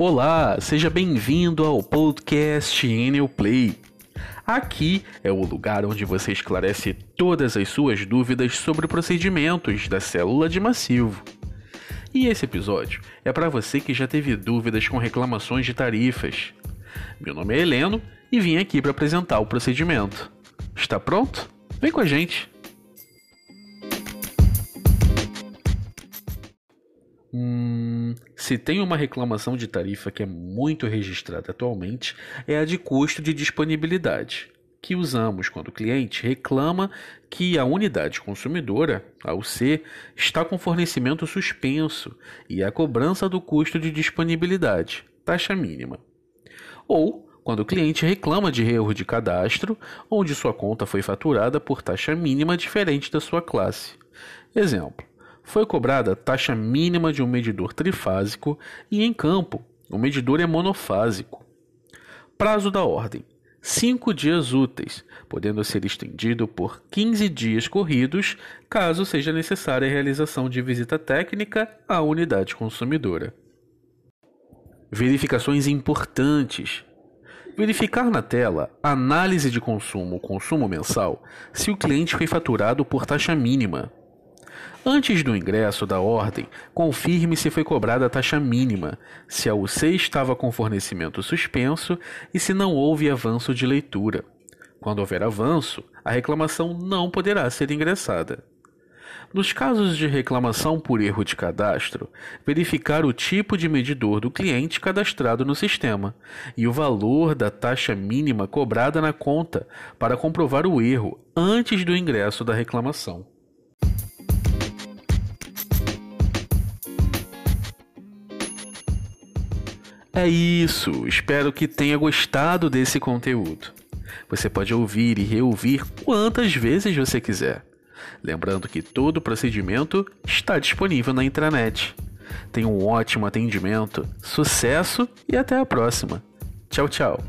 Olá, seja bem-vindo ao podcast Enel Play. Aqui é o lugar onde você esclarece todas as suas dúvidas sobre procedimentos da célula de massivo. E esse episódio é para você que já teve dúvidas com reclamações de tarifas. Meu nome é Heleno e vim aqui para apresentar o procedimento. Está pronto? Vem com a gente! Hum, se tem uma reclamação de tarifa que é muito registrada atualmente, é a de custo de disponibilidade, que usamos quando o cliente reclama que a unidade consumidora, a UC, está com fornecimento suspenso e a cobrança do custo de disponibilidade, taxa mínima. Ou quando o cliente reclama de erro de cadastro, onde sua conta foi faturada por taxa mínima diferente da sua classe. Exemplo: foi cobrada taxa mínima de um medidor trifásico e em campo o medidor é monofásico. Prazo da ordem: 5 dias úteis, podendo ser estendido por 15 dias corridos, caso seja necessária a realização de visita técnica à unidade consumidora. Verificações importantes. Verificar na tela análise de consumo, consumo mensal, se o cliente foi faturado por taxa mínima. Antes do ingresso da ordem, confirme se foi cobrada a taxa mínima, se a UC estava com fornecimento suspenso e se não houve avanço de leitura. Quando houver avanço, a reclamação não poderá ser ingressada. Nos casos de reclamação por erro de cadastro, verificar o tipo de medidor do cliente cadastrado no sistema e o valor da taxa mínima cobrada na conta para comprovar o erro antes do ingresso da reclamação. É isso, espero que tenha gostado desse conteúdo. Você pode ouvir e reouvir quantas vezes você quiser. Lembrando que todo o procedimento está disponível na intranet. Tenha um ótimo atendimento, sucesso e até a próxima. Tchau, tchau.